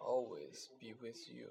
always be with you.